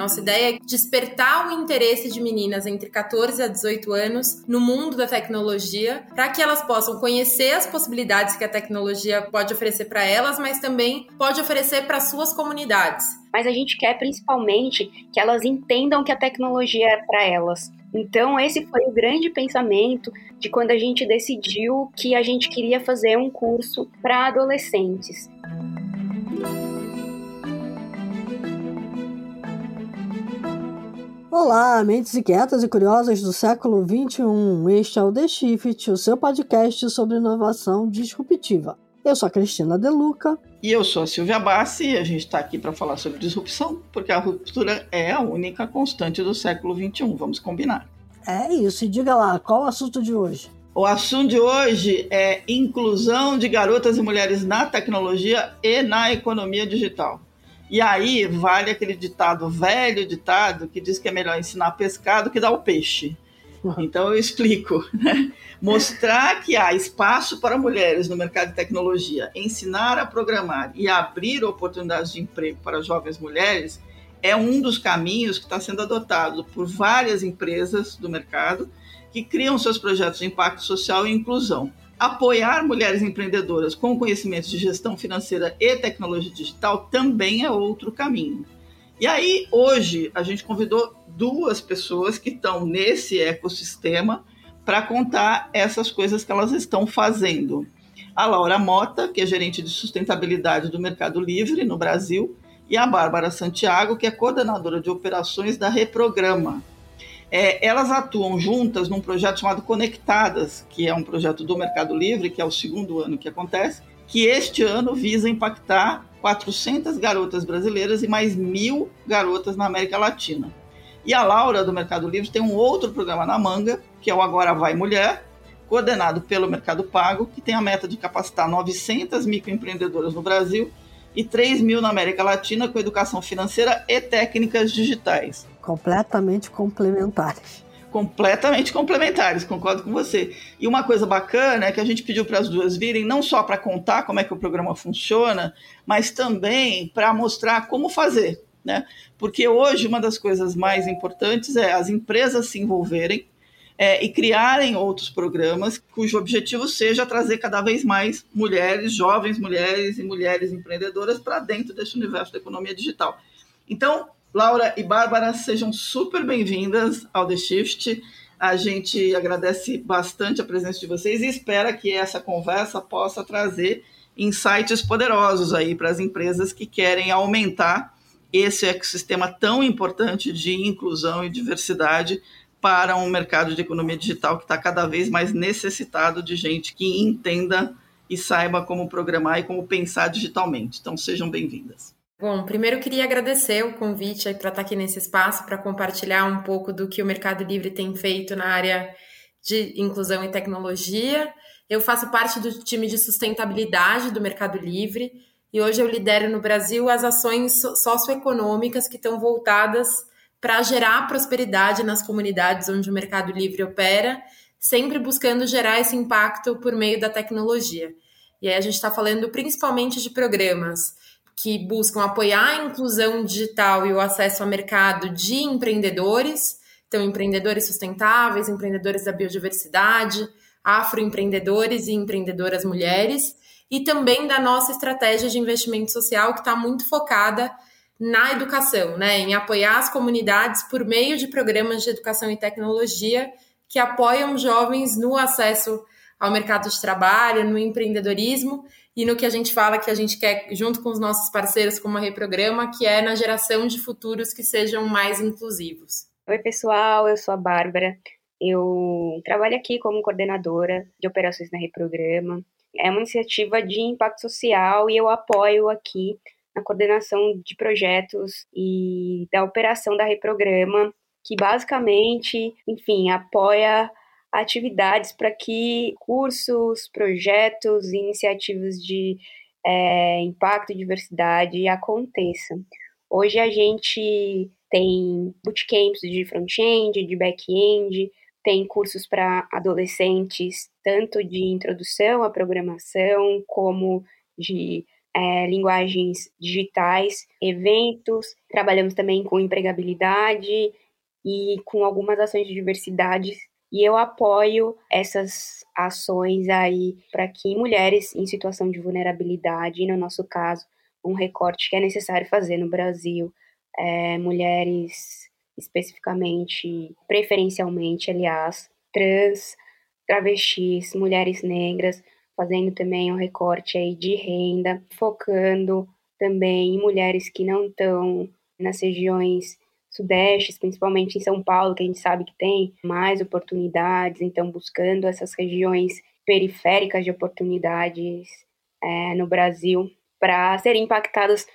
nossa ideia é despertar o interesse de meninas entre 14 a 18 anos no mundo da tecnologia, para que elas possam conhecer as possibilidades que a tecnologia pode oferecer para elas, mas também pode oferecer para suas comunidades. Mas a gente quer principalmente que elas entendam que a tecnologia é para elas. Então, esse foi o grande pensamento de quando a gente decidiu que a gente queria fazer um curso para adolescentes. Olá, mentes inquietas e curiosas do século XXI. Este é o The Shift, o seu podcast sobre inovação disruptiva. Eu sou a Cristina Deluca. E eu sou a Silvia Bassi e a gente está aqui para falar sobre disrupção, porque a ruptura é a única constante do século XXI. Vamos combinar. É isso. E diga lá, qual o assunto de hoje? O assunto de hoje é inclusão de garotas e mulheres na tecnologia e na economia digital. E aí vale aquele ditado, velho ditado, que diz que é melhor ensinar pescado que dar o peixe. Uhum. Então eu explico. Né? Mostrar que há espaço para mulheres no mercado de tecnologia, ensinar a programar e abrir oportunidades de emprego para jovens mulheres é um dos caminhos que está sendo adotado por várias empresas do mercado que criam seus projetos de impacto social e inclusão. Apoiar mulheres empreendedoras com conhecimentos de gestão financeira e tecnologia digital também é outro caminho. E aí, hoje, a gente convidou duas pessoas que estão nesse ecossistema para contar essas coisas que elas estão fazendo. A Laura Mota, que é gerente de sustentabilidade do Mercado Livre no Brasil, e a Bárbara Santiago, que é coordenadora de operações da Reprograma, é, elas atuam juntas num projeto chamado Conectadas, que é um projeto do Mercado Livre, que é o segundo ano que acontece, que este ano visa impactar 400 garotas brasileiras e mais mil garotas na América Latina. E a Laura, do Mercado Livre, tem um outro programa na manga, que é o Agora Vai Mulher, coordenado pelo Mercado Pago, que tem a meta de capacitar 900 microempreendedoras no Brasil e 3 mil na América Latina com educação financeira e técnicas digitais. Completamente complementares. Completamente complementares, concordo com você. E uma coisa bacana é que a gente pediu para as duas virem, não só para contar como é que o programa funciona, mas também para mostrar como fazer. Né? Porque hoje uma das coisas mais importantes é as empresas se envolverem é, e criarem outros programas cujo objetivo seja trazer cada vez mais mulheres, jovens mulheres e mulheres empreendedoras para dentro desse universo da economia digital. Então, Laura e Bárbara, sejam super bem-vindas ao The Shift. A gente agradece bastante a presença de vocês e espera que essa conversa possa trazer insights poderosos aí para as empresas que querem aumentar esse ecossistema tão importante de inclusão e diversidade para um mercado de economia digital que está cada vez mais necessitado de gente que entenda e saiba como programar e como pensar digitalmente. Então, sejam bem-vindas. Bom, primeiro queria agradecer o convite para estar tá aqui nesse espaço para compartilhar um pouco do que o Mercado Livre tem feito na área de inclusão e tecnologia. Eu faço parte do time de sustentabilidade do Mercado Livre e hoje eu lidero no Brasil as ações socioeconômicas que estão voltadas para gerar prosperidade nas comunidades onde o Mercado Livre opera, sempre buscando gerar esse impacto por meio da tecnologia. E aí a gente está falando principalmente de programas que buscam apoiar a inclusão digital e o acesso ao mercado de empreendedores, então empreendedores sustentáveis, empreendedores da biodiversidade, afroempreendedores e empreendedoras mulheres, e também da nossa estratégia de investimento social que está muito focada na educação, né, em apoiar as comunidades por meio de programas de educação e tecnologia que apoiam jovens no acesso ao mercado de trabalho, no empreendedorismo e no que a gente fala que a gente quer, junto com os nossos parceiros como a Reprograma, que é na geração de futuros que sejam mais inclusivos. Oi, pessoal, eu sou a Bárbara. Eu trabalho aqui como coordenadora de operações na Reprograma. É uma iniciativa de impacto social e eu apoio aqui na coordenação de projetos e da operação da Reprograma, que basicamente, enfim, apoia atividades para que cursos, projetos iniciativas de é, impacto e diversidade aconteçam. Hoje a gente tem bootcamps de front-end, de back-end, tem cursos para adolescentes, tanto de introdução à programação, como de é, linguagens digitais, eventos, trabalhamos também com empregabilidade e com algumas ações de diversidade. E eu apoio essas ações aí para que mulheres em situação de vulnerabilidade, no nosso caso, um recorte que é necessário fazer no Brasil, é, mulheres especificamente, preferencialmente, aliás, trans, travestis, mulheres negras, fazendo também um recorte aí de renda, focando também em mulheres que não estão nas regiões sudestes, principalmente em São Paulo, que a gente sabe que tem mais oportunidades, então buscando essas regiões periféricas de oportunidades é, no Brasil para serem impactadas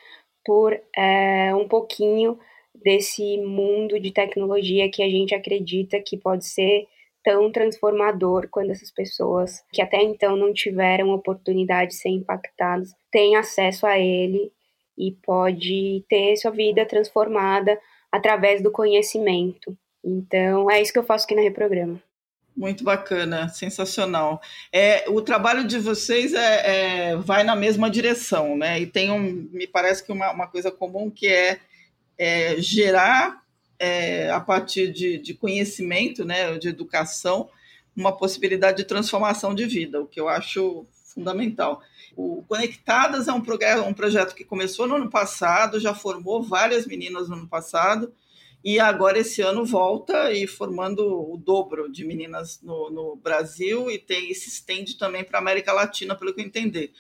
por é, um pouquinho desse mundo de tecnologia que a gente acredita que pode ser tão transformador quando essas pessoas que até então não tiveram oportunidade de ser impactadas têm acesso a ele e pode ter sua vida transformada através do conhecimento. Então, é isso que eu faço aqui na Reprograma. Muito bacana, sensacional. É, o trabalho de vocês é, é, vai na mesma direção, né? E tem um, me parece que uma, uma coisa comum que é, é gerar é, a partir de, de, conhecimento, né, de educação, uma possibilidade de transformação de vida, o que eu acho fundamental. O Conectadas é um, um projeto que começou no ano passado, já formou várias meninas no ano passado, e agora esse ano volta e formando o dobro de meninas no, no Brasil e tem se estende também para a América Latina, pelo que eu entender.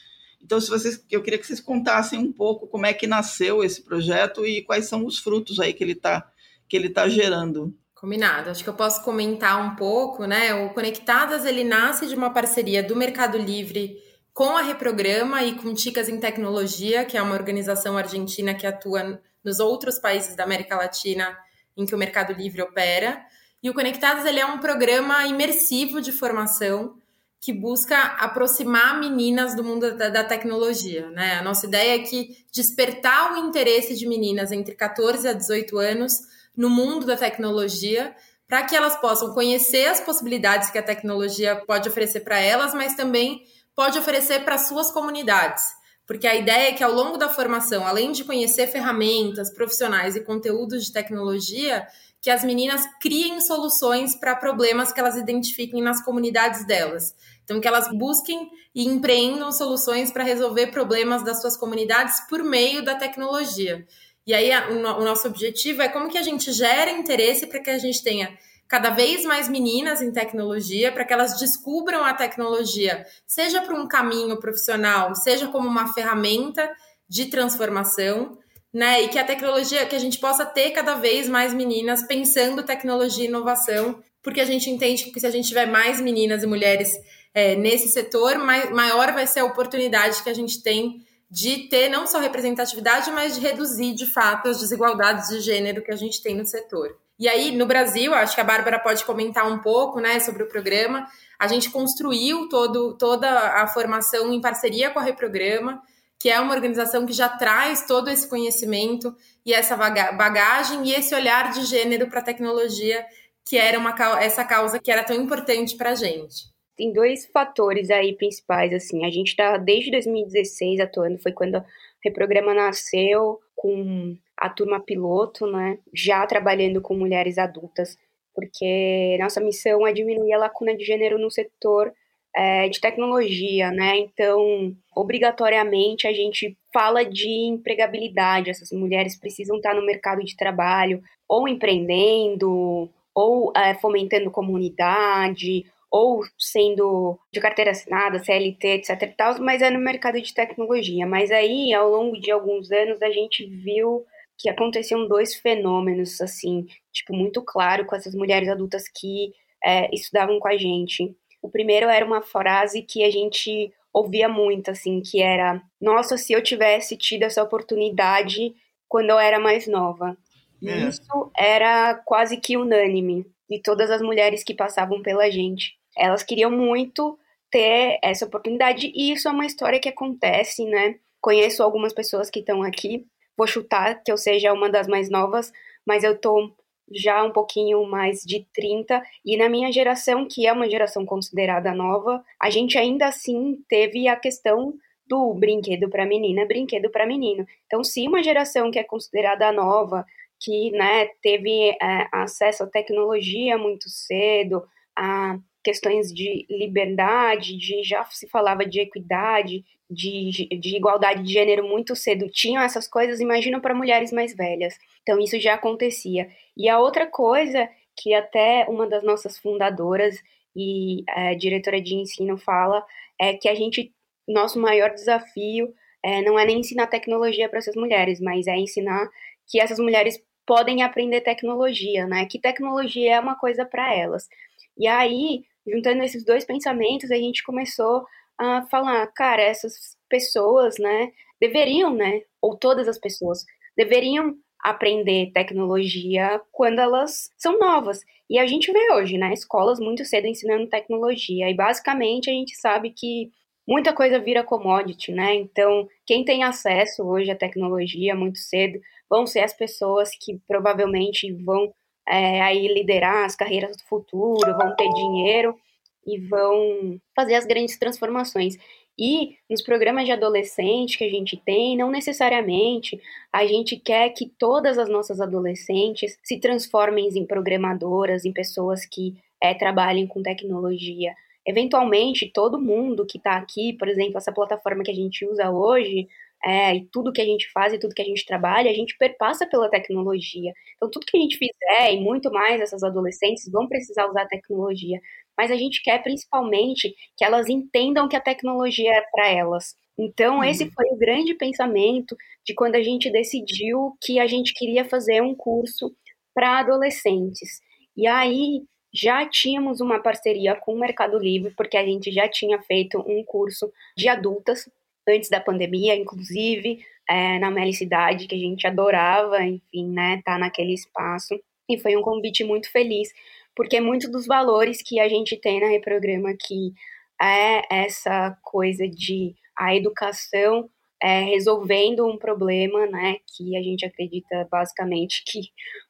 Então, se vocês, eu queria que vocês contassem um pouco como é que nasceu esse projeto e quais são os frutos aí que ele está que ele está gerando. Combinado. Acho que eu posso comentar um pouco, né? O Conectadas ele nasce de uma parceria do Mercado Livre com a Reprograma e com Ticas em Tecnologia, que é uma organização argentina que atua nos outros países da América Latina em que o Mercado Livre opera. E o Conectados ele é um programa imersivo de formação que busca aproximar meninas do mundo da, da, tecnologia. Né? A nossa ideia é que despertar o interesse de meninas entre 14 a 18 anos no mundo da tecnologia, para que elas possam conhecer as possibilidades que a tecnologia pode oferecer para elas, mas também pode oferecer para suas comunidades. Porque a ideia é que ao longo da formação, além de conhecer ferramentas, profissionais e conteúdos de tecnologia, que as meninas criem soluções para problemas que elas identifiquem nas comunidades delas. Então, que elas busquem e empreendam soluções para resolver problemas das suas comunidades por meio da tecnologia. E aí, o nosso objetivo é como que a gente gera interesse para que a gente tenha cada vez mais meninas em tecnologia, para que elas descubram a tecnologia, seja para um caminho profissional, seja como uma ferramenta de transformação, né? E que a tecnologia, que a gente possa ter cada vez mais meninas pensando tecnologia e inovação, porque a gente entende que se a gente tiver mais meninas e mulheres é, nesse setor, maior vai ser a oportunidade que a gente tem de ter não só representatividade, mas de reduzir de fato as desigualdades de gênero que a gente tem no setor. E aí, no Brasil, acho que a Bárbara pode comentar um pouco né, sobre o programa. A gente construiu todo, toda a formação em parceria com a Reprograma, que é uma organização que já traz todo esse conhecimento e essa bagagem e esse olhar de gênero para a tecnologia, que era uma, essa causa que era tão importante para a gente. Tem dois fatores aí principais, assim. A gente está desde 2016 atuando, foi quando o Reprograma nasceu com a turma piloto, né? Já trabalhando com mulheres adultas, porque nossa missão é diminuir a lacuna de gênero no setor é, de tecnologia, né? Então, obrigatoriamente a gente fala de empregabilidade. Essas mulheres precisam estar no mercado de trabalho, ou empreendendo, ou é, fomentando comunidade, ou sendo de carteira assinada, CLT, etc mas é no mercado de tecnologia. Mas aí, ao longo de alguns anos, a gente viu que aconteciam dois fenômenos, assim, tipo, muito claro com essas mulheres adultas que é, estudavam com a gente. O primeiro era uma frase que a gente ouvia muito, assim, que era: Nossa, se eu tivesse tido essa oportunidade quando eu era mais nova. É. Isso era quase que unânime de todas as mulheres que passavam pela gente. Elas queriam muito ter essa oportunidade e isso é uma história que acontece, né? Conheço algumas pessoas que estão aqui. Vou chutar que eu seja uma das mais novas, mas eu tô já um pouquinho mais de 30 e na minha geração, que é uma geração considerada nova, a gente ainda assim teve a questão do brinquedo para menina, brinquedo para menino. Então, se uma geração que é considerada nova, que né, teve é, acesso à tecnologia muito cedo, a questões de liberdade, de já se falava de equidade, de, de igualdade de gênero muito cedo, tinham essas coisas, imagina para mulheres mais velhas. Então, isso já acontecia. E a outra coisa que até uma das nossas fundadoras e é, diretora de ensino fala é que a gente, nosso maior desafio é, não é nem ensinar tecnologia para essas mulheres, mas é ensinar que essas mulheres podem aprender tecnologia, né? Que tecnologia é uma coisa para elas. E aí, juntando esses dois pensamentos, a gente começou a falar, cara, essas pessoas, né, deveriam, né, ou todas as pessoas deveriam aprender tecnologia quando elas são novas. E a gente vê hoje, né, escolas muito cedo ensinando tecnologia. E basicamente a gente sabe que muita coisa vira commodity, né? Então, quem tem acesso hoje à tecnologia muito cedo vão ser as pessoas que provavelmente vão é, aí liderar as carreiras do futuro, vão ter dinheiro e vão fazer as grandes transformações. E nos programas de adolescente que a gente tem, não necessariamente a gente quer que todas as nossas adolescentes se transformem em programadoras, em pessoas que é, trabalhem com tecnologia. Eventualmente, todo mundo que está aqui, por exemplo, essa plataforma que a gente usa hoje, é, e tudo que a gente faz e tudo que a gente trabalha, a gente perpassa pela tecnologia. Então, tudo que a gente fizer, e muito mais essas adolescentes vão precisar usar a tecnologia mas a gente quer principalmente que elas entendam que a tecnologia é para elas. Então, uhum. esse foi o grande pensamento de quando a gente decidiu que a gente queria fazer um curso para adolescentes. E aí já tínhamos uma parceria com o Mercado Livre, porque a gente já tinha feito um curso de adultas antes da pandemia, inclusive é, na Melicidade, que a gente adorava, enfim, né, tá naquele espaço. E foi um convite muito feliz, porque muitos dos valores que a gente tem na Reprograma aqui é essa coisa de a educação é, resolvendo um problema, né, que a gente acredita basicamente que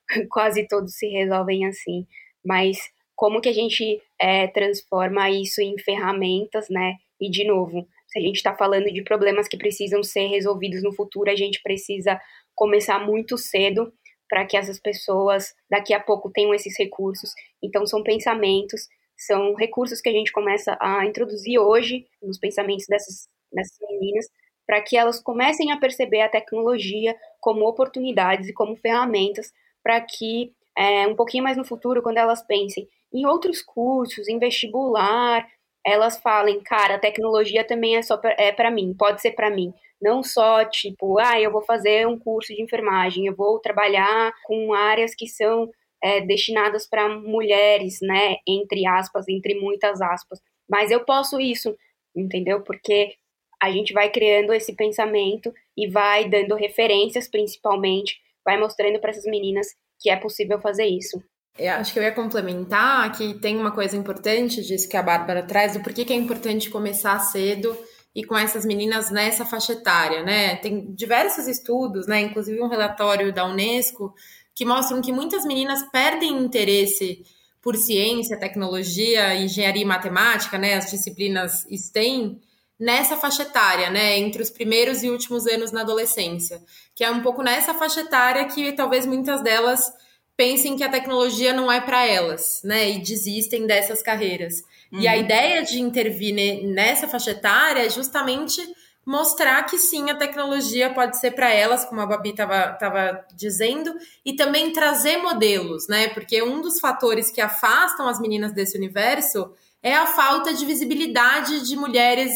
quase todos se resolvem assim, mas como que a gente é, transforma isso em ferramentas, né, e de novo, se a gente está falando de problemas que precisam ser resolvidos no futuro, a gente precisa começar muito cedo para que essas pessoas daqui a pouco tenham esses recursos. Então, são pensamentos, são recursos que a gente começa a introduzir hoje nos pensamentos dessas, dessas meninas, para que elas comecem a perceber a tecnologia como oportunidades e como ferramentas para que, é, um pouquinho mais no futuro, quando elas pensem em outros cursos, em vestibular, elas falem, cara, a tecnologia também é só é para mim, pode ser para mim. Não só tipo, ah, eu vou fazer um curso de enfermagem, eu vou trabalhar com áreas que são é, destinadas para mulheres, né? Entre aspas, entre muitas aspas. Mas eu posso isso, entendeu? Porque a gente vai criando esse pensamento e vai dando referências, principalmente, vai mostrando para essas meninas que é possível fazer isso. Eu acho que eu ia complementar que tem uma coisa importante disso que a Bárbara traz, do porquê que é importante começar cedo e com essas meninas nessa faixa etária, né? Tem diversos estudos, né? Inclusive um relatório da Unesco que mostram que muitas meninas perdem interesse por ciência, tecnologia, engenharia e matemática, né? As disciplinas STEM nessa faixa etária, né? Entre os primeiros e últimos anos na adolescência, que é um pouco nessa faixa etária que talvez muitas delas pensem que a tecnologia não é para elas, né? E desistem dessas carreiras. Uhum. E a uhum. ideia de intervir nessa faixa etária é justamente mostrar que sim, a tecnologia pode ser para elas, como a Babi estava dizendo, e também trazer modelos, né? Porque um dos fatores que afastam as meninas desse universo é a falta de visibilidade de mulheres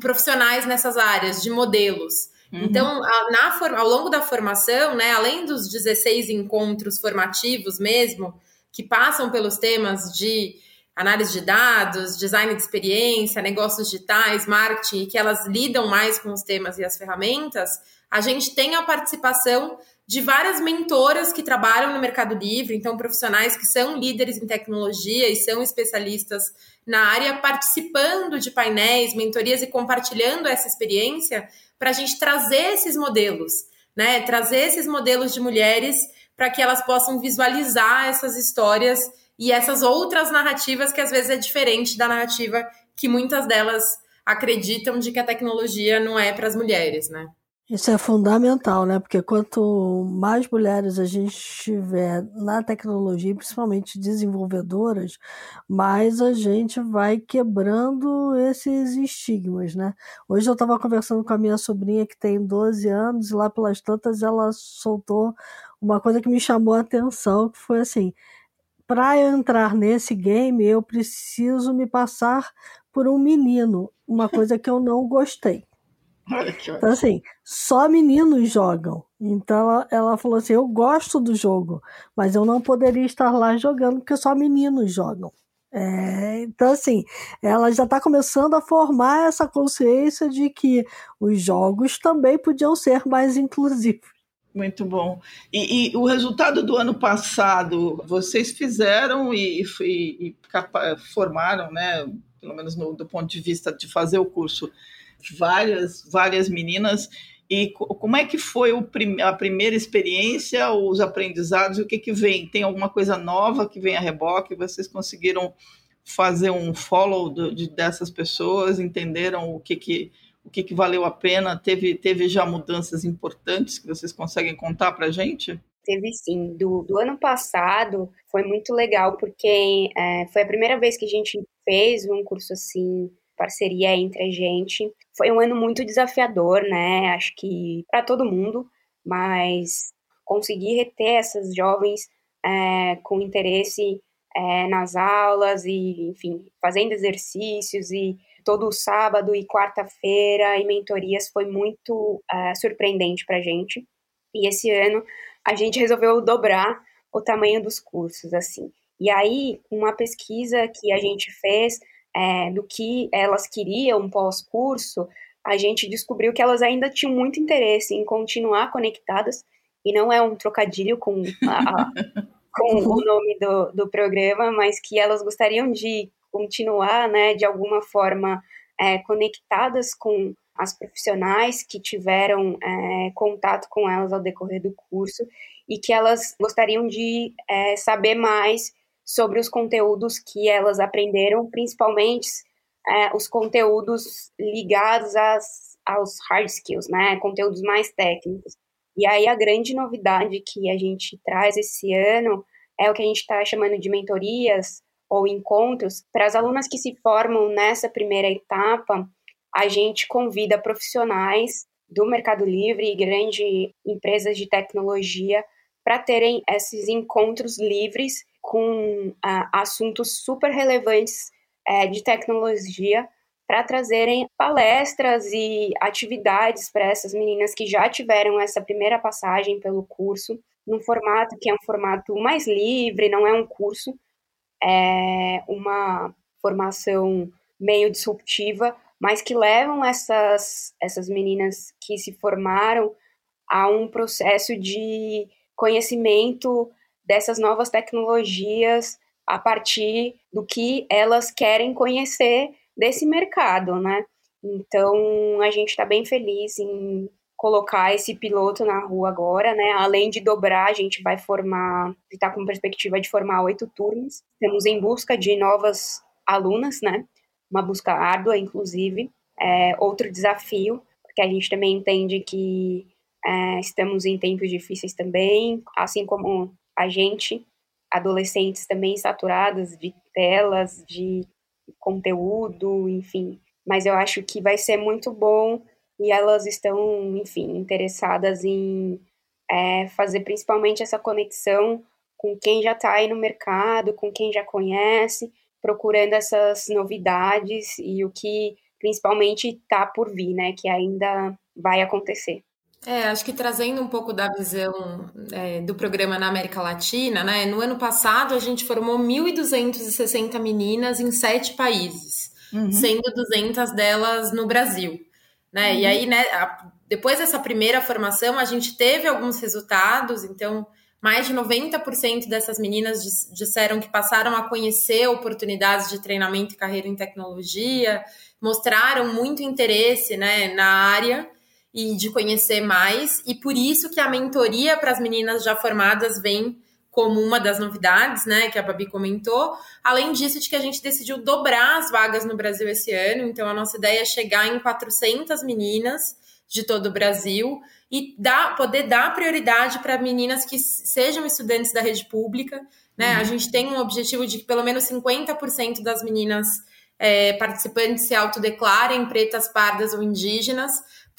profissionais nessas áreas, de modelos. Uhum. Então, na, ao longo da formação, né, além dos 16 encontros formativos mesmo, que passam pelos temas de análise de dados, design de experiência, negócios digitais, marketing, que elas lidam mais com os temas e as ferramentas, a gente tem a participação de várias mentoras que trabalham no Mercado Livre, então profissionais que são líderes em tecnologia e são especialistas na área, participando de painéis, mentorias e compartilhando essa experiência para a gente trazer esses modelos, né? Trazer esses modelos de mulheres para que elas possam visualizar essas histórias e essas outras narrativas que às vezes é diferente da narrativa que muitas delas acreditam de que a tecnologia não é para as mulheres, né? Isso é fundamental, né? Porque quanto mais mulheres a gente tiver na tecnologia, principalmente desenvolvedoras, mais a gente vai quebrando esses estigmas, né? Hoje eu estava conversando com a minha sobrinha que tem 12 anos e lá pelas tantas ela soltou uma coisa que me chamou a atenção, que foi assim, para eu entrar nesse game, eu preciso me passar por um menino, uma coisa que eu não gostei. Então, assim, só meninos jogam. Então, ela, ela falou assim: eu gosto do jogo, mas eu não poderia estar lá jogando porque só meninos jogam. É, então, assim, ela já está começando a formar essa consciência de que os jogos também podiam ser mais inclusivos. Muito bom. E, e o resultado do ano passado, vocês fizeram e, e, e formaram, né, pelo menos no, do ponto de vista de fazer o curso, várias, várias meninas. E como é que foi prim a primeira experiência, os aprendizados, o que, que vem? Tem alguma coisa nova que vem a reboque? Vocês conseguiram fazer um follow do, de, dessas pessoas, entenderam o que, que, o que, que valeu a pena? Teve, teve já mudanças importantes que vocês conseguem contar para a gente? Teve sim. Do, do ano passado foi muito legal, porque é, foi a primeira vez que a gente fez um curso assim parceria entre a gente. Foi um ano muito desafiador, né? Acho que para todo mundo, mas conseguir reter essas jovens é, com interesse é, nas aulas e, enfim, fazendo exercícios e todo sábado e quarta-feira e mentorias foi muito é, surpreendente para a gente. E esse ano a gente resolveu dobrar o tamanho dos cursos, assim. E aí, uma pesquisa que a gente fez é, do que elas queriam pós-curso, a gente descobriu que elas ainda tinham muito interesse em continuar conectadas, e não é um trocadilho com, a, com o nome do, do programa, mas que elas gostariam de continuar, né, de alguma forma, é, conectadas com as profissionais que tiveram é, contato com elas ao decorrer do curso e que elas gostariam de é, saber mais sobre os conteúdos que elas aprenderam, principalmente é, os conteúdos ligados às, aos hard skills, né? Conteúdos mais técnicos. E aí a grande novidade que a gente traz esse ano é o que a gente está chamando de mentorias ou encontros. Para as alunas que se formam nessa primeira etapa, a gente convida profissionais do Mercado Livre e grandes empresas de tecnologia para terem esses encontros livres com ah, assuntos super relevantes é, de tecnologia para trazerem palestras e atividades para essas meninas que já tiveram essa primeira passagem pelo curso, num formato que é um formato mais livre, não é um curso, é uma formação meio disruptiva, mas que levam essas, essas meninas que se formaram a um processo de conhecimento dessas novas tecnologias a partir do que elas querem conhecer desse mercado, né? Então a gente está bem feliz em colocar esse piloto na rua agora, né? Além de dobrar, a gente vai formar, está com perspectiva de formar oito turmas. Estamos em busca de novas alunas, né? Uma busca árdua, inclusive. É outro desafio, porque a gente também entende que é, estamos em tempos difíceis também, assim como a gente, adolescentes também saturadas de telas, de conteúdo, enfim. Mas eu acho que vai ser muito bom e elas estão, enfim, interessadas em é, fazer principalmente essa conexão com quem já está aí no mercado, com quem já conhece, procurando essas novidades e o que principalmente está por vir, né, que ainda vai acontecer. É, acho que trazendo um pouco da visão é, do programa na América Latina, né? No ano passado a gente formou 1.260 meninas em sete países, uhum. sendo 200 delas no Brasil, né? Uhum. E aí, né? A, depois dessa primeira formação, a gente teve alguns resultados, então mais de 90% dessas meninas disseram que passaram a conhecer oportunidades de treinamento e carreira em tecnologia, mostraram muito interesse, né, na área e de conhecer mais, e por isso que a mentoria para as meninas já formadas vem como uma das novidades, né, que a Babi comentou. Além disso, de que a gente decidiu dobrar as vagas no Brasil esse ano, então a nossa ideia é chegar em 400 meninas de todo o Brasil e dar, poder dar prioridade para meninas que sejam estudantes da rede pública. Né? Uhum. A gente tem um objetivo de que pelo menos 50% das meninas é, participantes se autodeclarem pretas, pardas ou indígenas,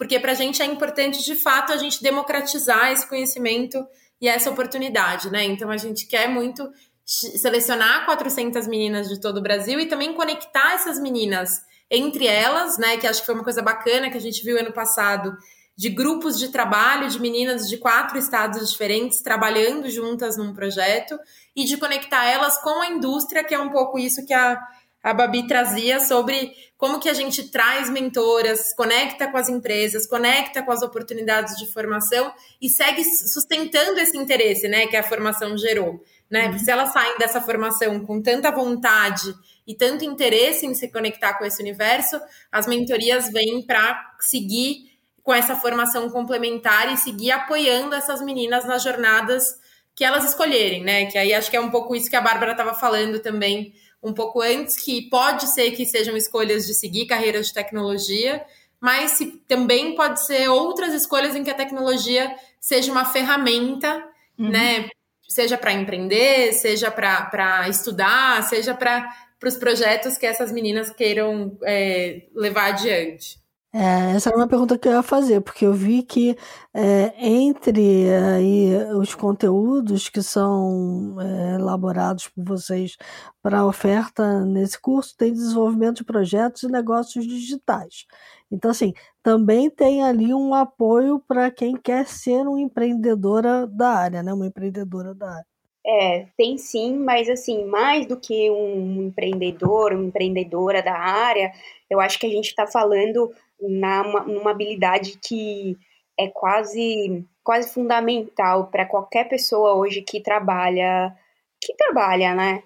porque para a gente é importante, de fato, a gente democratizar esse conhecimento e essa oportunidade, né? Então a gente quer muito selecionar 400 meninas de todo o Brasil e também conectar essas meninas entre elas, né? Que acho que foi uma coisa bacana que a gente viu ano passado de grupos de trabalho de meninas de quatro estados diferentes trabalhando juntas num projeto e de conectar elas com a indústria, que é um pouco isso que a, a Babi trazia sobre como que a gente traz mentoras, conecta com as empresas, conecta com as oportunidades de formação e segue sustentando esse interesse, né, que a formação gerou, né? Porque se elas saem dessa formação com tanta vontade e tanto interesse em se conectar com esse universo, as mentorias vêm para seguir com essa formação complementar e seguir apoiando essas meninas nas jornadas que elas escolherem, né? Que aí acho que é um pouco isso que a Bárbara estava falando também um pouco antes, que pode ser que sejam escolhas de seguir carreiras de tecnologia, mas também pode ser outras escolhas em que a tecnologia seja uma ferramenta, uhum. né? Seja para empreender, seja para estudar, seja para os projetos que essas meninas queiram é, levar adiante. É, essa era uma pergunta que eu ia fazer, porque eu vi que é, entre aí, os conteúdos que são é, elaborados por vocês para oferta nesse curso, tem desenvolvimento de projetos e negócios digitais. Então, assim, também tem ali um apoio para quem quer ser uma empreendedora da área, né? Uma empreendedora da área. É, tem sim, mas assim, mais do que um empreendedor, uma empreendedora da área, eu acho que a gente está falando na, numa habilidade que é quase, quase fundamental para qualquer pessoa hoje que trabalha, que trabalha, né?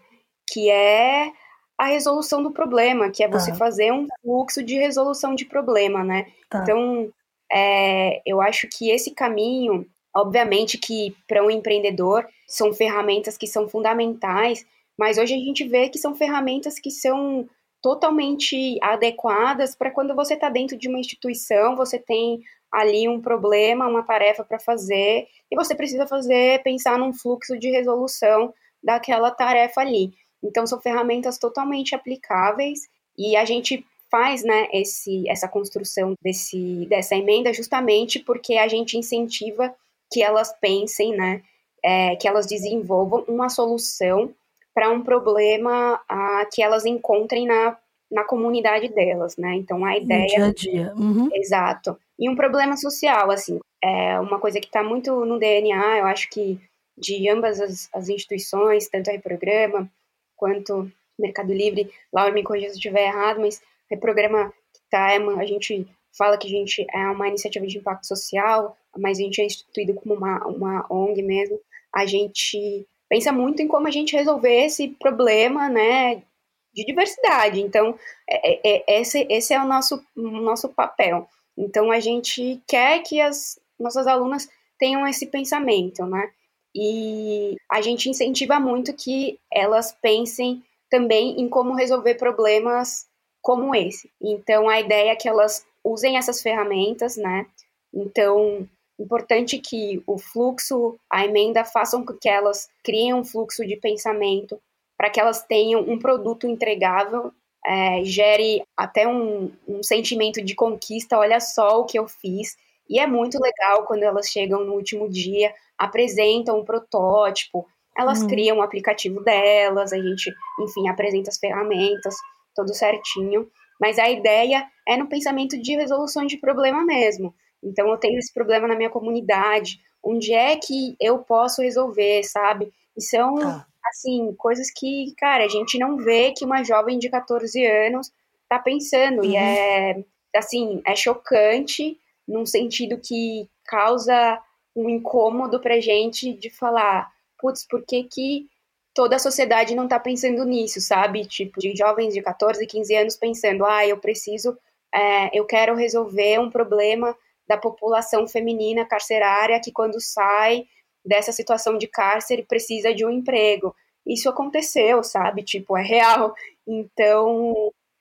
Que é a resolução do problema, que é você tá. fazer um fluxo de resolução de problema, né? Tá. Então, é, eu acho que esse caminho, obviamente que para um empreendedor são ferramentas que são fundamentais, mas hoje a gente vê que são ferramentas que são totalmente adequadas para quando você está dentro de uma instituição, você tem ali um problema, uma tarefa para fazer, e você precisa fazer, pensar num fluxo de resolução daquela tarefa ali. Então são ferramentas totalmente aplicáveis e a gente faz, né, esse, essa construção desse, dessa emenda justamente porque a gente incentiva que elas pensem, né, é, que elas desenvolvam uma solução para um problema a, que elas encontrem na, na comunidade delas, né? Então a ideia. No dia a dia. Uhum. Exato. E um problema social, assim, é uma coisa que está muito no DNA, eu acho que de ambas as, as instituições, tanto a Reprograma quanto Mercado Livre. Laura, me corrija se eu estiver errado, mas Reprograma tá, é uma, a gente fala que a gente é uma iniciativa de impacto social, mas a gente é instituído como uma, uma ONG mesmo. A gente pensa muito em como a gente resolver esse problema, né, de diversidade. Então, é, é, é, esse, esse é o nosso, nosso papel. Então, a gente quer que as nossas alunas tenham esse pensamento, né? E a gente incentiva muito que elas pensem também em como resolver problemas como esse. Então, a ideia é que elas usem essas ferramentas, né? Então, Importante que o fluxo, a emenda façam com que elas criem um fluxo de pensamento para que elas tenham um produto entregável, é, gere até um, um sentimento de conquista. Olha só o que eu fiz. E é muito legal quando elas chegam no último dia, apresentam um protótipo, elas hum. criam o um aplicativo delas, a gente, enfim, apresenta as ferramentas, tudo certinho. Mas a ideia é no pensamento de resolução de problema mesmo. Então eu tenho esse problema na minha comunidade, onde é que eu posso resolver, sabe? E são, tá. assim, coisas que, cara, a gente não vê que uma jovem de 14 anos tá pensando. Uhum. E é, assim, é chocante num sentido que causa um incômodo pra gente de falar, putz, por que que toda a sociedade não tá pensando nisso, sabe? Tipo, de jovens de 14, 15 anos pensando, ah, eu preciso, é, eu quero resolver um problema da população feminina carcerária que quando sai dessa situação de cárcere precisa de um emprego. Isso aconteceu, sabe? Tipo, é real. Então,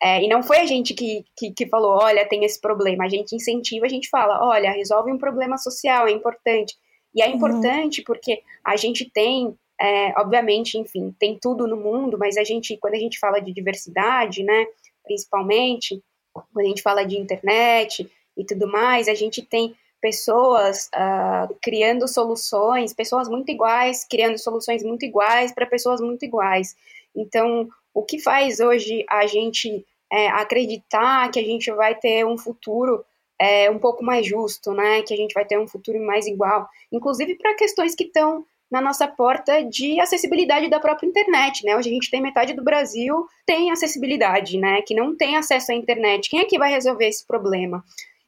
é, e não foi a gente que, que, que, falou, olha, tem esse problema. A gente incentiva, a gente fala, olha, resolve um problema social, é importante. E é uhum. importante porque a gente tem, é, obviamente, enfim, tem tudo no mundo, mas a gente, quando a gente fala de diversidade, né, principalmente, quando a gente fala de internet e tudo mais, a gente tem pessoas uh, criando soluções, pessoas muito iguais, criando soluções muito iguais para pessoas muito iguais. Então, o que faz hoje a gente é, acreditar que a gente vai ter um futuro é, um pouco mais justo, né? Que a gente vai ter um futuro mais igual, inclusive para questões que estão na nossa porta de acessibilidade da própria internet, né? Hoje a gente tem metade do Brasil tem acessibilidade, né? Que não tem acesso à internet. Quem é que vai resolver esse problema?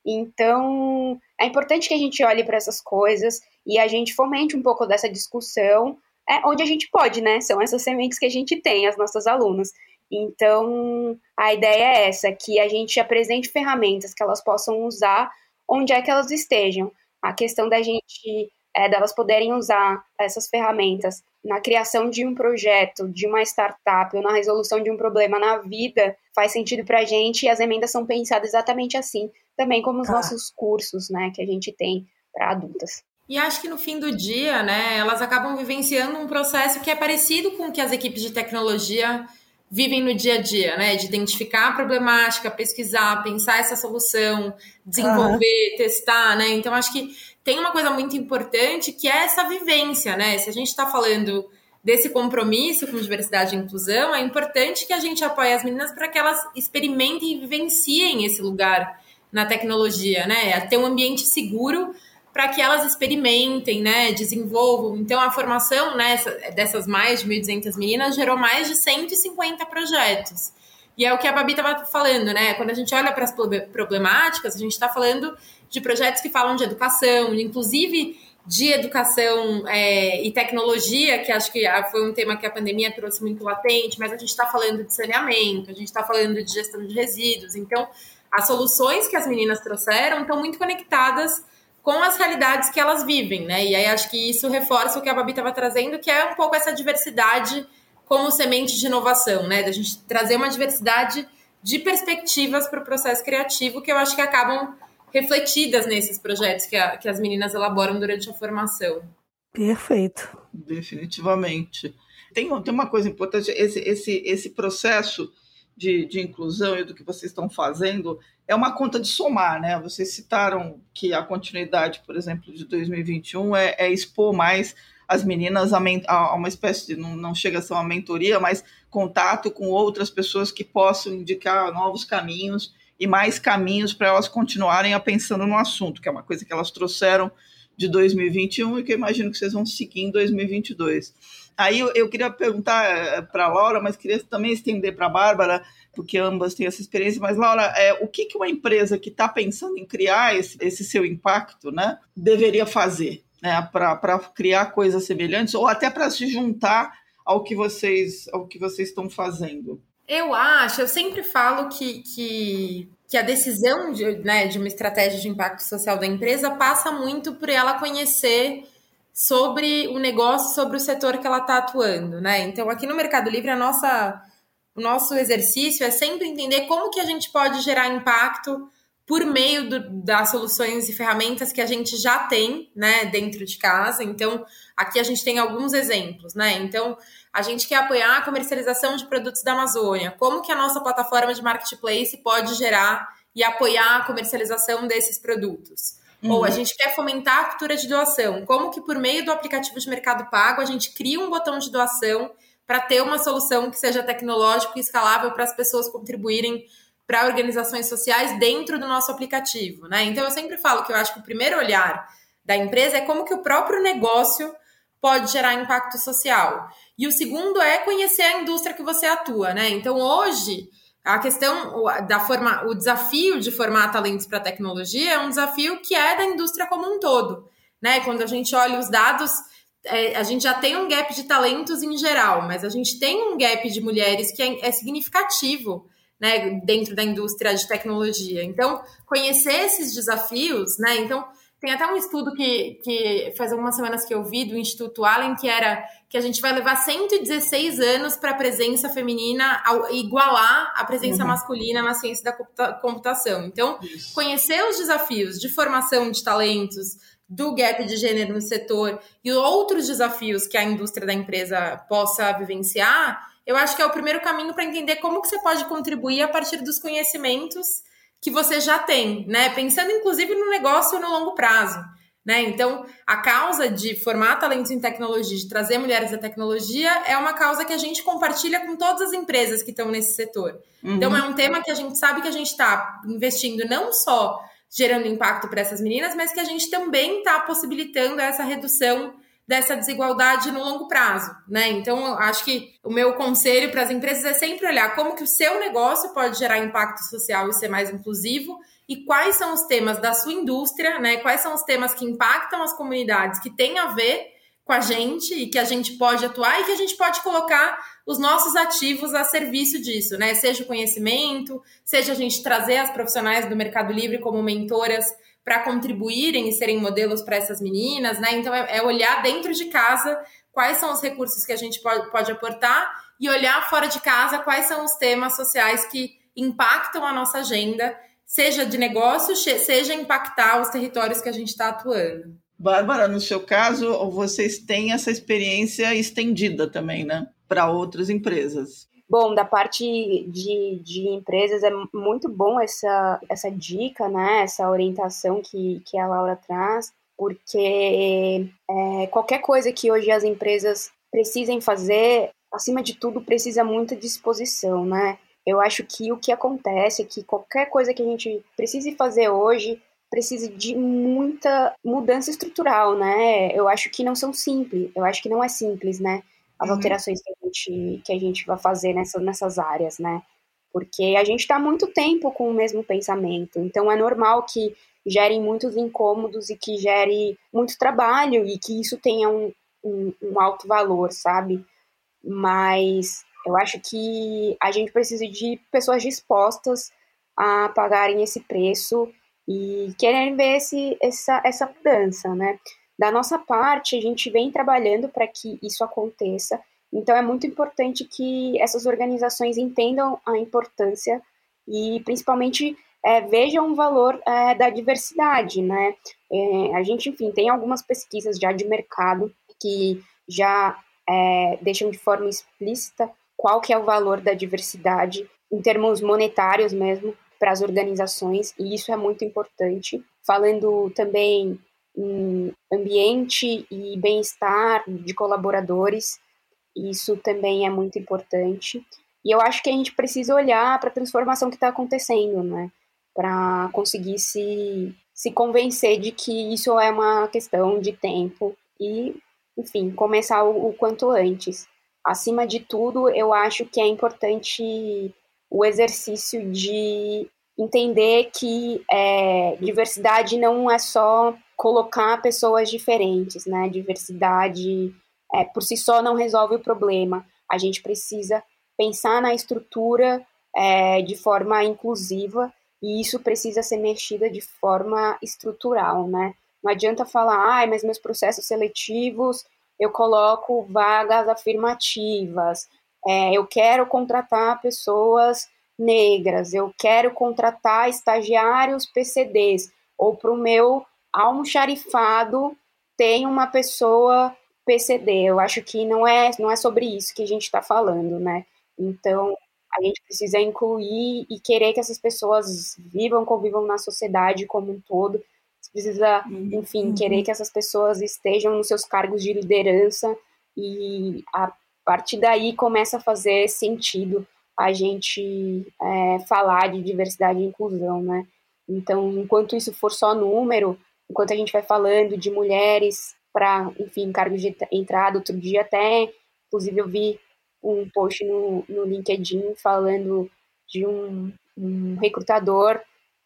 Então, é importante que a gente olhe para essas coisas e a gente fomente um pouco dessa discussão, é, onde a gente pode, né? São essas sementes que a gente tem, as nossas alunas. Então, a ideia é essa, que a gente apresente ferramentas que elas possam usar onde é que elas estejam. A questão da gente é, delas poderem usar essas ferramentas na criação de um projeto, de uma startup ou na resolução de um problema na vida faz sentido para a gente e as emendas são pensadas exatamente assim, também como os ah. nossos cursos, né, que a gente tem para adultas. E acho que no fim do dia, né, elas acabam vivenciando um processo que é parecido com o que as equipes de tecnologia vivem no dia a dia, né? De identificar a problemática, pesquisar, pensar essa solução, desenvolver, uhum. testar, né? Então acho que tem uma coisa muito importante que é essa vivência, né? Se a gente está falando desse compromisso com diversidade e inclusão, é importante que a gente apoie as meninas para que elas experimentem e vivenciem esse lugar na tecnologia, né? É ter um ambiente seguro para que elas experimentem, né, desenvolvam. Então, a formação né, dessas mais de 1.200 meninas gerou mais de 150 projetos. E é o que a Babi estava falando, né? Quando a gente olha para as problemáticas, a gente está falando de projetos que falam de educação, inclusive de educação é, e tecnologia, que acho que foi um tema que a pandemia trouxe muito latente, mas a gente está falando de saneamento, a gente está falando de gestão de resíduos. Então, as soluções que as meninas trouxeram estão muito conectadas com as realidades que elas vivem, né? E aí acho que isso reforça o que a Babi estava trazendo, que é um pouco essa diversidade como semente de inovação, né? Da gente trazer uma diversidade de perspectivas para o processo criativo que eu acho que acabam refletidas nesses projetos que, a, que as meninas elaboram durante a formação. Perfeito. Definitivamente. Tem, tem uma coisa importante, esse, esse, esse processo de, de inclusão e do que vocês estão fazendo é uma conta de somar, né? Vocês citaram que a continuidade, por exemplo, de 2021 é, é expor mais as meninas a, a, uma espécie de, não, não chega a ser uma mentoria, mas contato com outras pessoas que possam indicar novos caminhos e mais caminhos para elas continuarem a pensando no assunto, que é uma coisa que elas trouxeram de 2021 e que eu imagino que vocês vão seguir em 2022. Aí eu, eu queria perguntar eh, para a Laura, mas queria também estender para a Bárbara, porque ambas têm essa experiência. Mas, Laura, é, o que, que uma empresa que está pensando em criar esse, esse, seu impacto né, deveria fazer né, para criar coisas semelhantes ou até para se juntar ao que vocês ao que vocês estão fazendo? Eu acho, eu sempre falo que, que, que a decisão de, né, de uma estratégia de impacto social da empresa passa muito por ela conhecer sobre o negócio, sobre o setor que ela está atuando, né? Então, aqui no Mercado Livre, a nossa, o nosso exercício é sempre entender como que a gente pode gerar impacto por meio do, das soluções e ferramentas que a gente já tem, né, dentro de casa. Então, aqui a gente tem alguns exemplos, né? Então, a gente quer apoiar a comercialização de produtos da Amazônia. Como que a nossa plataforma de marketplace pode gerar e apoiar a comercialização desses produtos? Uhum. Ou a gente quer fomentar a cultura de doação. Como que por meio do aplicativo de Mercado Pago a gente cria um botão de doação para ter uma solução que seja tecnológica e escalável para as pessoas contribuírem para organizações sociais dentro do nosso aplicativo, né? Então eu sempre falo que eu acho que o primeiro olhar da empresa é como que o próprio negócio pode gerar impacto social. E o segundo é conhecer a indústria que você atua, né? Então hoje a questão da forma, o desafio de formar talentos para tecnologia é um desafio que é da indústria como um todo, né? Quando a gente olha os dados, é, a gente já tem um gap de talentos em geral, mas a gente tem um gap de mulheres que é, é significativo, né? Dentro da indústria de tecnologia. Então, conhecer esses desafios, né? Então, tem até um estudo que, que faz algumas semanas que eu vi do Instituto Allen, que era que a gente vai levar 116 anos para a presença feminina ao, igualar a presença uhum. masculina na ciência da computação. Então, Isso. conhecer os desafios de formação de talentos, do gap de gênero no setor e outros desafios que a indústria da empresa possa vivenciar, eu acho que é o primeiro caminho para entender como que você pode contribuir a partir dos conhecimentos que você já tem, né? Pensando inclusive no negócio no longo prazo. Né? Então, a causa de formar talentos em tecnologia, de trazer mulheres à tecnologia, é uma causa que a gente compartilha com todas as empresas que estão nesse setor. Uhum. Então, é um tema que a gente sabe que a gente está investindo não só gerando impacto para essas meninas, mas que a gente também está possibilitando essa redução dessa desigualdade no longo prazo, né? Então, acho que o meu conselho para as empresas é sempre olhar como que o seu negócio pode gerar impacto social e ser mais inclusivo e quais são os temas da sua indústria, né? Quais são os temas que impactam as comunidades que têm a ver com a gente e que a gente pode atuar e que a gente pode colocar os nossos ativos a serviço disso, né? Seja o conhecimento, seja a gente trazer as profissionais do Mercado Livre como mentoras para contribuírem e serem modelos para essas meninas, né? Então é, é, olhar dentro de casa quais são os recursos que a gente pode, pode aportar e olhar fora de casa quais são os temas sociais que impactam a nossa agenda, seja de negócio, seja impactar os territórios que a gente está atuando. Bárbara, no seu caso, vocês têm essa experiência estendida também, né? Para outras empresas. Bom, da parte de, de empresas é muito bom essa, essa dica, né? Essa orientação que, que a Laura traz, porque é, qualquer coisa que hoje as empresas precisem fazer, acima de tudo, precisa muita disposição, né? Eu acho que o que acontece é que qualquer coisa que a gente precise fazer hoje precisa de muita mudança estrutural, né? Eu acho que não são simples, eu acho que não é simples, né? As uhum. alterações que a gente, que a gente vai fazer nessa, nessas áreas, né? Porque a gente está muito tempo com o mesmo pensamento, então é normal que gerem muitos incômodos e que gere muito trabalho e que isso tenha um, um, um alto valor, sabe? Mas eu acho que a gente precisa de pessoas dispostas a pagarem esse preço e querem ver esse, essa, essa mudança, né? Da nossa parte, a gente vem trabalhando para que isso aconteça. Então, é muito importante que essas organizações entendam a importância e, principalmente, é, vejam o valor é, da diversidade, né? É, a gente, enfim, tem algumas pesquisas já de mercado que já é, deixam de forma explícita qual que é o valor da diversidade em termos monetários mesmo para as organizações e isso é muito importante. Falando também ambiente e bem-estar de colaboradores. Isso também é muito importante. E eu acho que a gente precisa olhar para a transformação que está acontecendo, né? Para conseguir se, se convencer de que isso é uma questão de tempo e, enfim, começar o, o quanto antes. Acima de tudo, eu acho que é importante o exercício de entender que é, diversidade não é só colocar pessoas diferentes, né? Diversidade é, por si só não resolve o problema. A gente precisa pensar na estrutura é, de forma inclusiva e isso precisa ser mexido de forma estrutural, né? Não adianta falar, ah, mas meus processos seletivos eu coloco vagas afirmativas, é, eu quero contratar pessoas negras, eu quero contratar estagiários PCDs, ou para o meu almoxarifado tem uma pessoa PCD. Eu acho que não é, não é sobre isso que a gente está falando, né? Então, a gente precisa incluir e querer que essas pessoas vivam, convivam na sociedade como um todo. Você precisa, uhum. enfim, uhum. querer que essas pessoas estejam nos seus cargos de liderança e a partir daí começa a fazer sentido a gente é, falar de diversidade e inclusão, né? Então, enquanto isso for só número, enquanto a gente vai falando de mulheres para, enfim, cargos de entrada, outro dia até, inclusive eu vi um post no, no LinkedIn falando de um, um recrutador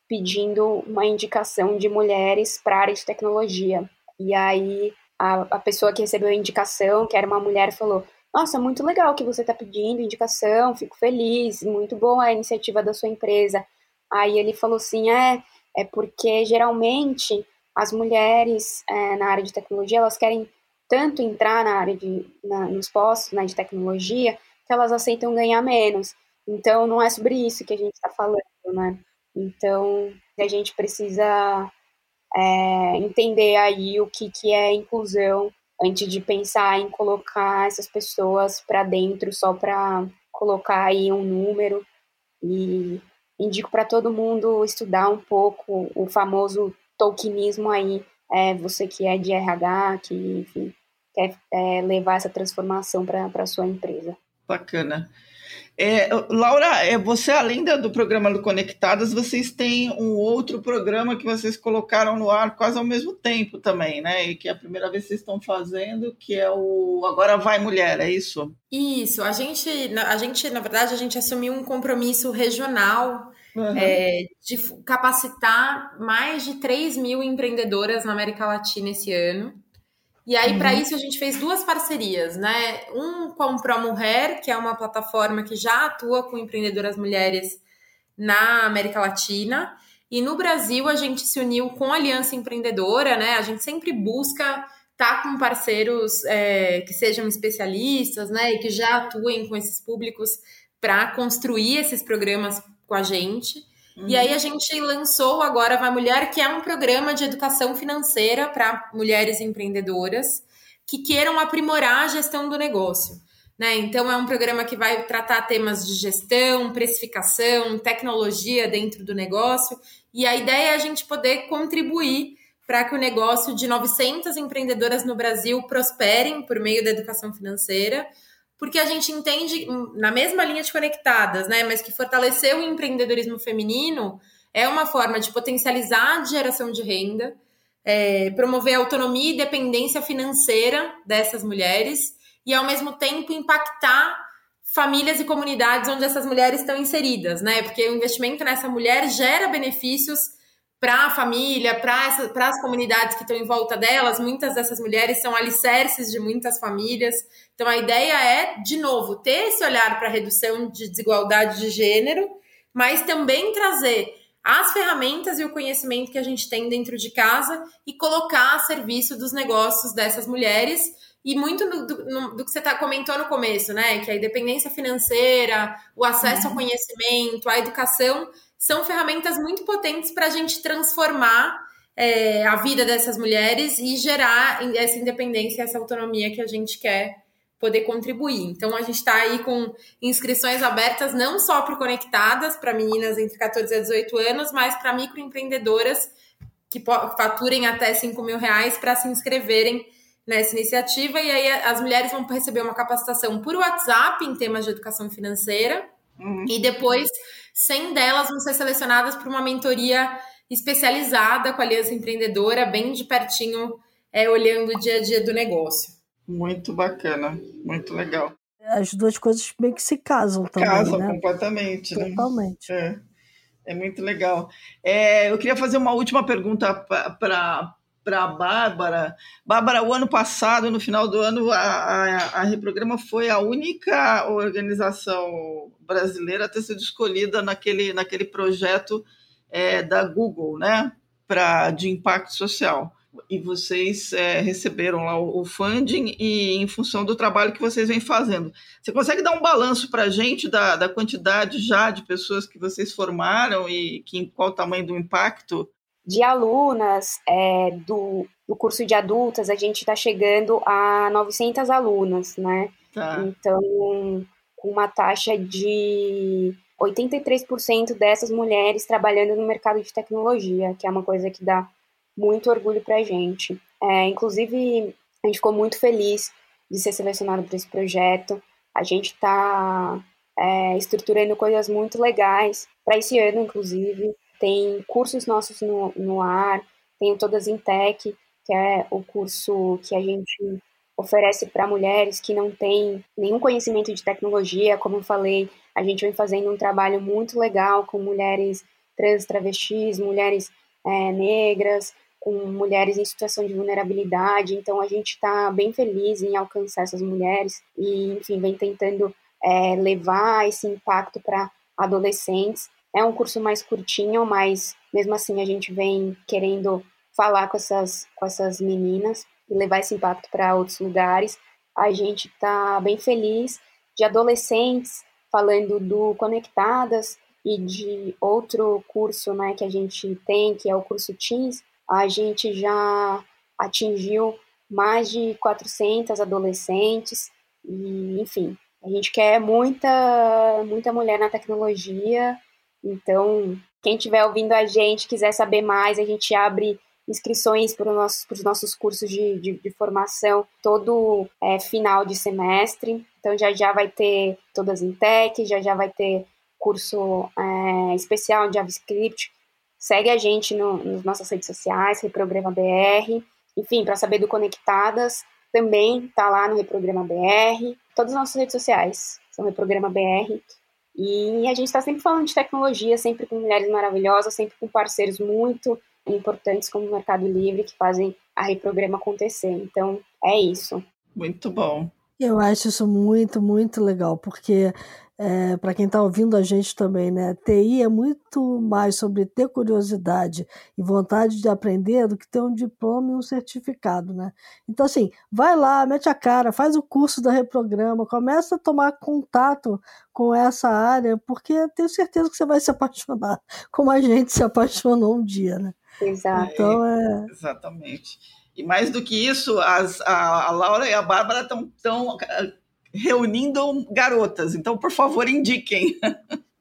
pedindo uma indicação de mulheres para a área de tecnologia. E aí a, a pessoa que recebeu a indicação, que era uma mulher, falou: Nossa, muito legal que você está pedindo indicação, fico feliz, muito boa a iniciativa da sua empresa. Aí ele falou assim: É, é porque geralmente as mulheres é, na área de tecnologia, elas querem tanto entrar na área de, na, nos postos né, de tecnologia, que elas aceitam ganhar menos. Então, não é sobre isso que a gente está falando, né? Então, a gente precisa é, entender aí o que, que é inclusão antes de pensar em colocar essas pessoas para dentro só para colocar aí um número e indico para todo mundo estudar um pouco o famoso tokenismo aí, é, você que é de RH, que enfim, quer é, levar essa transformação para a sua empresa. Bacana. É, Laura, é, você além do programa do Conectadas, vocês têm um outro programa que vocês colocaram no ar quase ao mesmo tempo também, né? E que é a primeira vez que vocês estão fazendo, que é o Agora Vai Mulher, é isso? Isso. A gente, a gente na verdade, a gente assumiu um compromisso regional uhum. é, de capacitar mais de 3 mil empreendedoras na América Latina esse ano. E aí, uhum. para isso, a gente fez duas parcerias, né? Um com a Mulher, que é uma plataforma que já atua com empreendedoras mulheres na América Latina. E no Brasil, a gente se uniu com a Aliança Empreendedora, né? A gente sempre busca estar tá com parceiros é, que sejam especialistas, né? E que já atuem com esses públicos para construir esses programas com a gente. Uhum. E aí a gente lançou agora Vai Mulher, que é um programa de educação financeira para mulheres empreendedoras que queiram aprimorar a gestão do negócio. Né? Então é um programa que vai tratar temas de gestão, precificação, tecnologia dentro do negócio. E a ideia é a gente poder contribuir para que o negócio de 900 empreendedoras no Brasil prosperem por meio da educação financeira porque a gente entende, na mesma linha de conectadas, né, mas que fortalecer o empreendedorismo feminino é uma forma de potencializar a geração de renda, é, promover autonomia e dependência financeira dessas mulheres e, ao mesmo tempo, impactar famílias e comunidades onde essas mulheres estão inseridas, né? Porque o investimento nessa mulher gera benefícios para a família, para as comunidades que estão em volta delas. Muitas dessas mulheres são alicerces de muitas famílias. Então, a ideia é, de novo, ter esse olhar para a redução de desigualdade de gênero, mas também trazer as ferramentas e o conhecimento que a gente tem dentro de casa e colocar a serviço dos negócios dessas mulheres. E muito do, do, do que você tá, comentou no começo, né? Que a independência financeira, o acesso uhum. ao conhecimento, a educação são ferramentas muito potentes para a gente transformar é, a vida dessas mulheres e gerar essa independência, essa autonomia que a gente quer poder contribuir. Então, a gente está aí com inscrições abertas não só para Conectadas, para meninas entre 14 e 18 anos, mas para microempreendedoras que faturem até 5 mil reais para se inscreverem nessa iniciativa. E aí as mulheres vão receber uma capacitação por WhatsApp em temas de educação financeira. Uhum. E depois 100 delas vão ser selecionadas para uma mentoria especializada com a Aliança Empreendedora, bem de pertinho, é, olhando o dia a dia do negócio. Muito bacana, muito legal. As duas coisas meio que se casam também. Casam né? completamente. Né? Totalmente. Né? É, é muito legal. É, eu queria fazer uma última pergunta para para a Bárbara. Bárbara, o ano passado, no final do ano, a, a, a, Reprograma foi a única organização brasileira a ter sido escolhida naquele, naquele projeto é, da Google, né, pra, de impacto social. E vocês é, receberam lá o, o, funding e em função do trabalho que vocês vêm fazendo. Você consegue dar um balanço para a gente da, da quantidade já de pessoas que vocês formaram e que, qual o tamanho do impacto de alunas é, do, do curso de adultas, a gente está chegando a 900 alunas, né? Tá. Então, com uma taxa de 83% dessas mulheres trabalhando no mercado de tecnologia, que é uma coisa que dá muito orgulho para a gente. É, inclusive, a gente ficou muito feliz de ser selecionado para esse projeto. A gente está é, estruturando coisas muito legais para esse ano, inclusive tem cursos nossos no, no ar, tem Todas em Tech, que é o curso que a gente oferece para mulheres que não têm nenhum conhecimento de tecnologia. Como eu falei, a gente vem fazendo um trabalho muito legal com mulheres trans, travestis, mulheres é, negras, com mulheres em situação de vulnerabilidade. Então, a gente está bem feliz em alcançar essas mulheres e, enfim, vem tentando é, levar esse impacto para adolescentes é um curso mais curtinho, mas mesmo assim a gente vem querendo falar com essas, com essas meninas e levar esse impacto para outros lugares. A gente está bem feliz de adolescentes falando do Conectadas e de outro curso né, que a gente tem, que é o curso Teens. A gente já atingiu mais de 400 adolescentes e, enfim, a gente quer muita, muita mulher na tecnologia. Então, quem estiver ouvindo a gente, quiser saber mais, a gente abre inscrições para os nossos, nossos cursos de, de, de formação todo é, final de semestre. Então já já vai ter todas em tech, já já vai ter curso é, especial de JavaScript. Segue a gente no, nas nossas redes sociais, Reprograma BR. Enfim, para saber do Conectadas, também está lá no Reprograma BR. Todas as nossas redes sociais são Reprograma BR. E a gente está sempre falando de tecnologia, sempre com mulheres maravilhosas, sempre com parceiros muito importantes como o Mercado Livre que fazem a Reprograma acontecer. Então, é isso. Muito bom. Eu acho isso muito, muito legal, porque é, para quem está ouvindo a gente também, né? TI é muito mais sobre ter curiosidade e vontade de aprender do que ter um diploma e um certificado, né? Então, assim, vai lá, mete a cara, faz o curso da Reprograma, começa a tomar contato com essa área, porque tenho certeza que você vai se apaixonar, como a gente se apaixonou um dia, né? Exato. Então, é... Exatamente. E mais do que isso, as, a, a Laura e a Bárbara estão tão ah, reunindo garotas. Então, por favor, indiquem.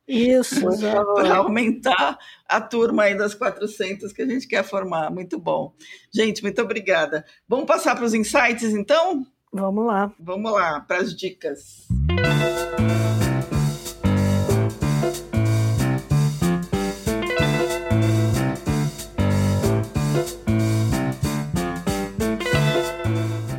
Isso, para aumentar a turma aí das 400 que a gente quer formar. Muito bom. Gente, muito obrigada. Vamos passar para os insights, então? Vamos lá. Vamos lá, para as dicas.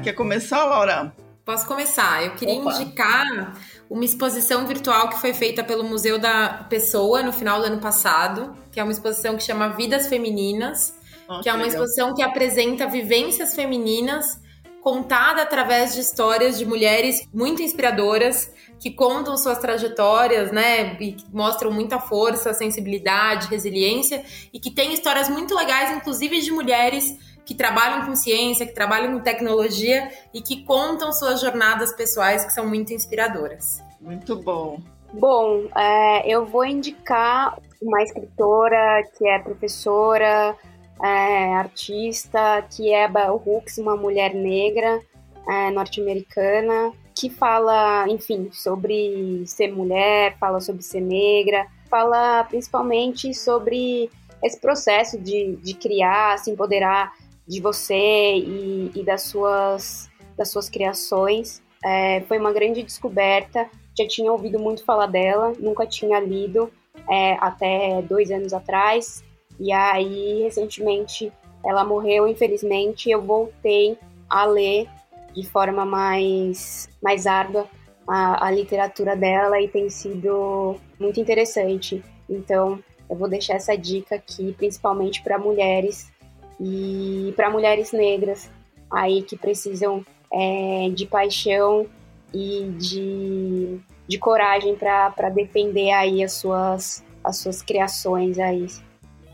Quer começar, Laura? Posso começar. Eu queria Opa. indicar uma exposição virtual que foi feita pelo Museu da Pessoa no final do ano passado, que é uma exposição que chama Vidas Femininas, que é uma legal. exposição que apresenta vivências femininas contada através de histórias de mulheres muito inspiradoras que contam suas trajetórias, né, e mostram muita força, sensibilidade, resiliência e que tem histórias muito legais, inclusive de mulheres que trabalham com ciência, que trabalham com tecnologia e que contam suas jornadas pessoais que são muito inspiradoras. Muito bom. Bom, é, eu vou indicar uma escritora que é professora, é, artista, que é Bell Hooks, uma mulher negra é, norte-americana, que fala, enfim, sobre ser mulher, fala sobre ser negra, fala principalmente sobre esse processo de, de criar, se empoderar de você e, e das, suas, das suas criações. É, foi uma grande descoberta. Já tinha ouvido muito falar dela, nunca tinha lido é, até dois anos atrás. E aí, recentemente, ela morreu, infelizmente. Eu voltei a ler de forma mais, mais árdua a, a literatura dela e tem sido muito interessante. Então, eu vou deixar essa dica aqui, principalmente para mulheres e para mulheres negras aí que precisam é, de paixão e de, de coragem para defender aí as suas, as suas criações aí.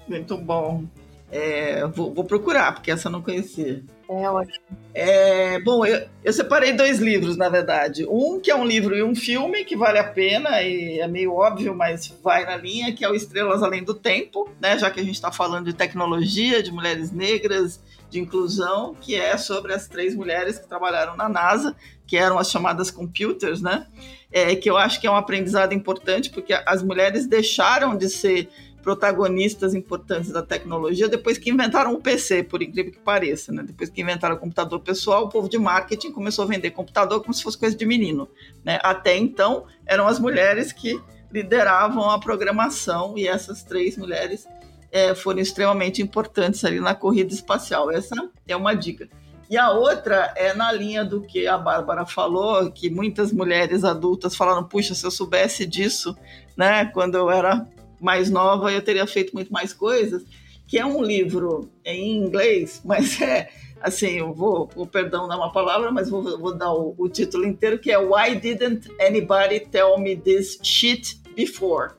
Muito bom. É, vou, vou, procurar, porque essa eu não conhecia. É ótimo. É, bom, eu, eu, separei dois livros, na verdade. Um que é um livro e um filme que vale a pena, e é meio óbvio, mas vai na linha, que é o Estrelas Além do Tempo, né? Já que a gente está falando de tecnologia, de mulheres negras, de inclusão, que é sobre as três mulheres que trabalharam na NASA, que eram as chamadas computers, né? É, que eu acho que é um aprendizado importante, porque as mulheres deixaram de ser protagonistas importantes da tecnologia depois que inventaram o PC, por incrível que pareça. Né? Depois que inventaram o computador pessoal, o povo de marketing começou a vender computador como se fosse coisa de menino. Né? Até então, eram as mulheres que lideravam a programação e essas três mulheres é, foram extremamente importantes ali na corrida espacial. Essa é uma dica. E a outra é na linha do que a Bárbara falou, que muitas mulheres adultas falaram: puxa, se eu soubesse disso, né, quando eu era mais nova, eu teria feito muito mais coisas, que é um livro em inglês, mas é assim, eu vou, o perdão dar uma palavra, mas vou, vou dar o, o, título inteiro, que é Why Didn't Anybody Tell Me This Shit Before?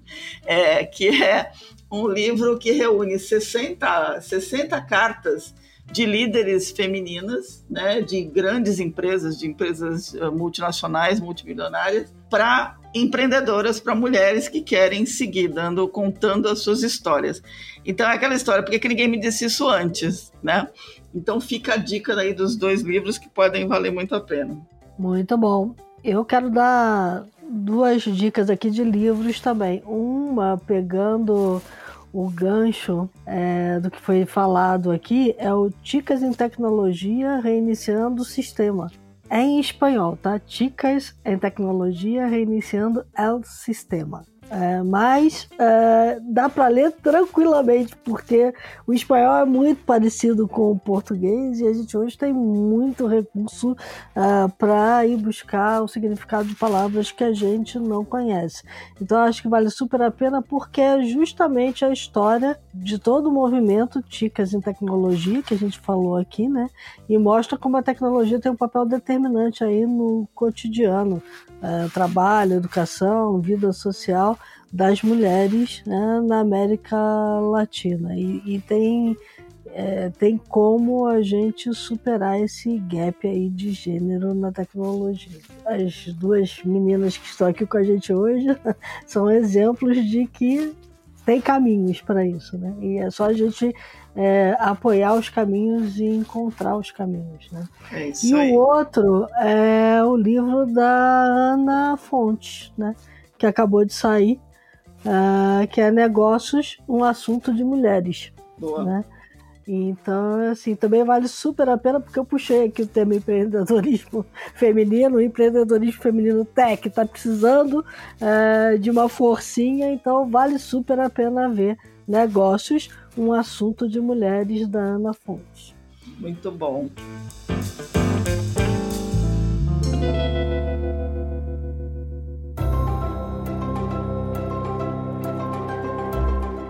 é, que é um livro que reúne 60, 60 cartas de líderes femininas, né, de grandes empresas, de empresas eh, multinacionais, multimilionárias, para empreendedoras, para mulheres que querem seguir dando, contando as suas histórias. Então é aquela história, por que ninguém me disse isso antes, né? Então fica a dica aí dos dois livros que podem valer muito a pena. Muito bom. Eu quero dar duas dicas aqui de livros também. Uma pegando o gancho é, do que foi falado aqui é o Ticas em Tecnologia Reiniciando o Sistema. É em espanhol, tá? Ticas em Tecnologia Reiniciando o Sistema. É, mas é, dá para ler tranquilamente, porque o espanhol é muito parecido com o português e a gente hoje tem muito recurso é, para ir buscar o significado de palavras que a gente não conhece. Então acho que vale super a pena porque é justamente a história de todo o movimento Ticas em Tecnologia que a gente falou aqui, né? E mostra como a tecnologia tem um papel determinante aí no cotidiano, é, trabalho, educação, vida social das mulheres né, na América Latina. E, e tem, é, tem como a gente superar esse gap aí de gênero na tecnologia. As duas meninas que estão aqui com a gente hoje são exemplos de que tem caminhos para isso, né? E é só a gente é, apoiar os caminhos e encontrar os caminhos, né? É isso e aí. o outro é o livro da Ana Fontes, né? Que acabou de sair, uh, que é Negócios, um assunto de mulheres. Boa. Né? Então, assim, também vale super a pena, porque eu puxei aqui o tema empreendedorismo feminino, empreendedorismo feminino tech está precisando uh, de uma forcinha, então vale super a pena ver negócios, um assunto de mulheres da Ana Fontes. Muito bom.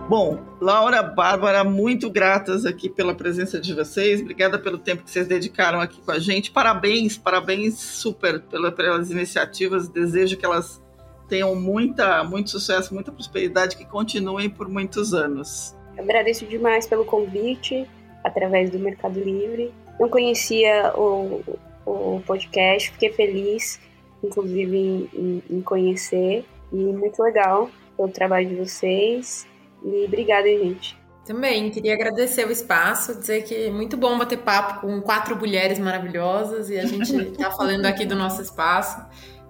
Bom, Laura, Bárbara, muito gratas aqui pela presença de vocês. Obrigada pelo tempo que vocês dedicaram aqui com a gente. Parabéns, parabéns super pela, pelas iniciativas. Desejo que elas tenham muita, muito sucesso, muita prosperidade, que continuem por muitos anos. Agradeço demais pelo convite através do Mercado Livre. Não conhecia o, o podcast, fiquei feliz, inclusive, em, em conhecer. E muito legal pelo trabalho de vocês. E obrigada, gente. Também queria agradecer o espaço, dizer que é muito bom bater papo com quatro mulheres maravilhosas e a gente está falando aqui do nosso espaço.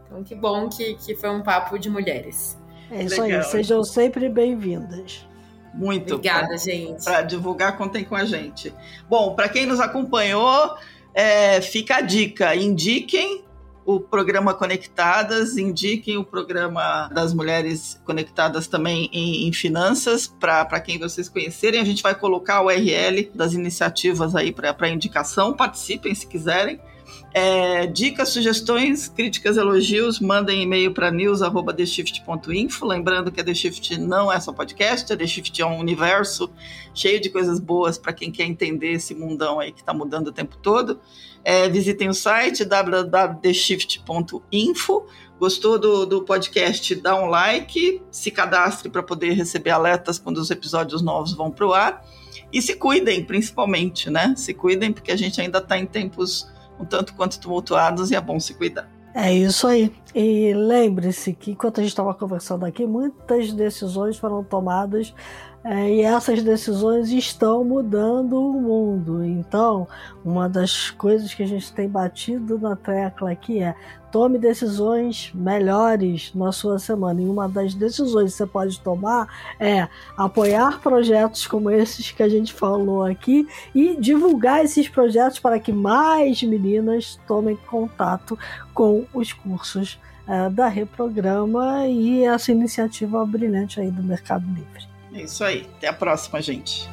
Então, que bom que, que foi um papo de mulheres. É isso Legal. aí, sejam sempre bem-vindas. Muito. Obrigada, pra, gente. Para divulgar, contem com a gente. Bom, para quem nos acompanhou, é, fica a dica: indiquem o programa Conectadas, indiquem o programa das mulheres conectadas também em, em finanças, para quem vocês conhecerem. A gente vai colocar o URL das iniciativas aí para indicação, participem se quiserem. É, dicas, sugestões, críticas, elogios, mandem e-mail para news.theshift.info. Lembrando que a The Shift não é só podcast, a The Shift é um universo cheio de coisas boas para quem quer entender esse mundão aí que está mudando o tempo todo. É, visitem o site www.theshift.info. Gostou do, do podcast? Dá um like, se cadastre para poder receber alertas quando os episódios novos vão para o ar. E se cuidem, principalmente, né? Se cuidem, porque a gente ainda está em tempos um tanto quanto tumultuados e é bom se cuidar. É isso aí. E lembre-se que enquanto a gente estava conversando aqui, muitas decisões foram tomadas é, e essas decisões estão mudando o mundo. Então, uma das coisas que a gente tem batido na tecla aqui é tome decisões melhores na sua semana. E uma das decisões que você pode tomar é apoiar projetos como esses que a gente falou aqui e divulgar esses projetos para que mais meninas tomem contato com os cursos é, da Reprograma e essa iniciativa brilhante aí do Mercado Livre. É isso aí. Até a próxima, gente.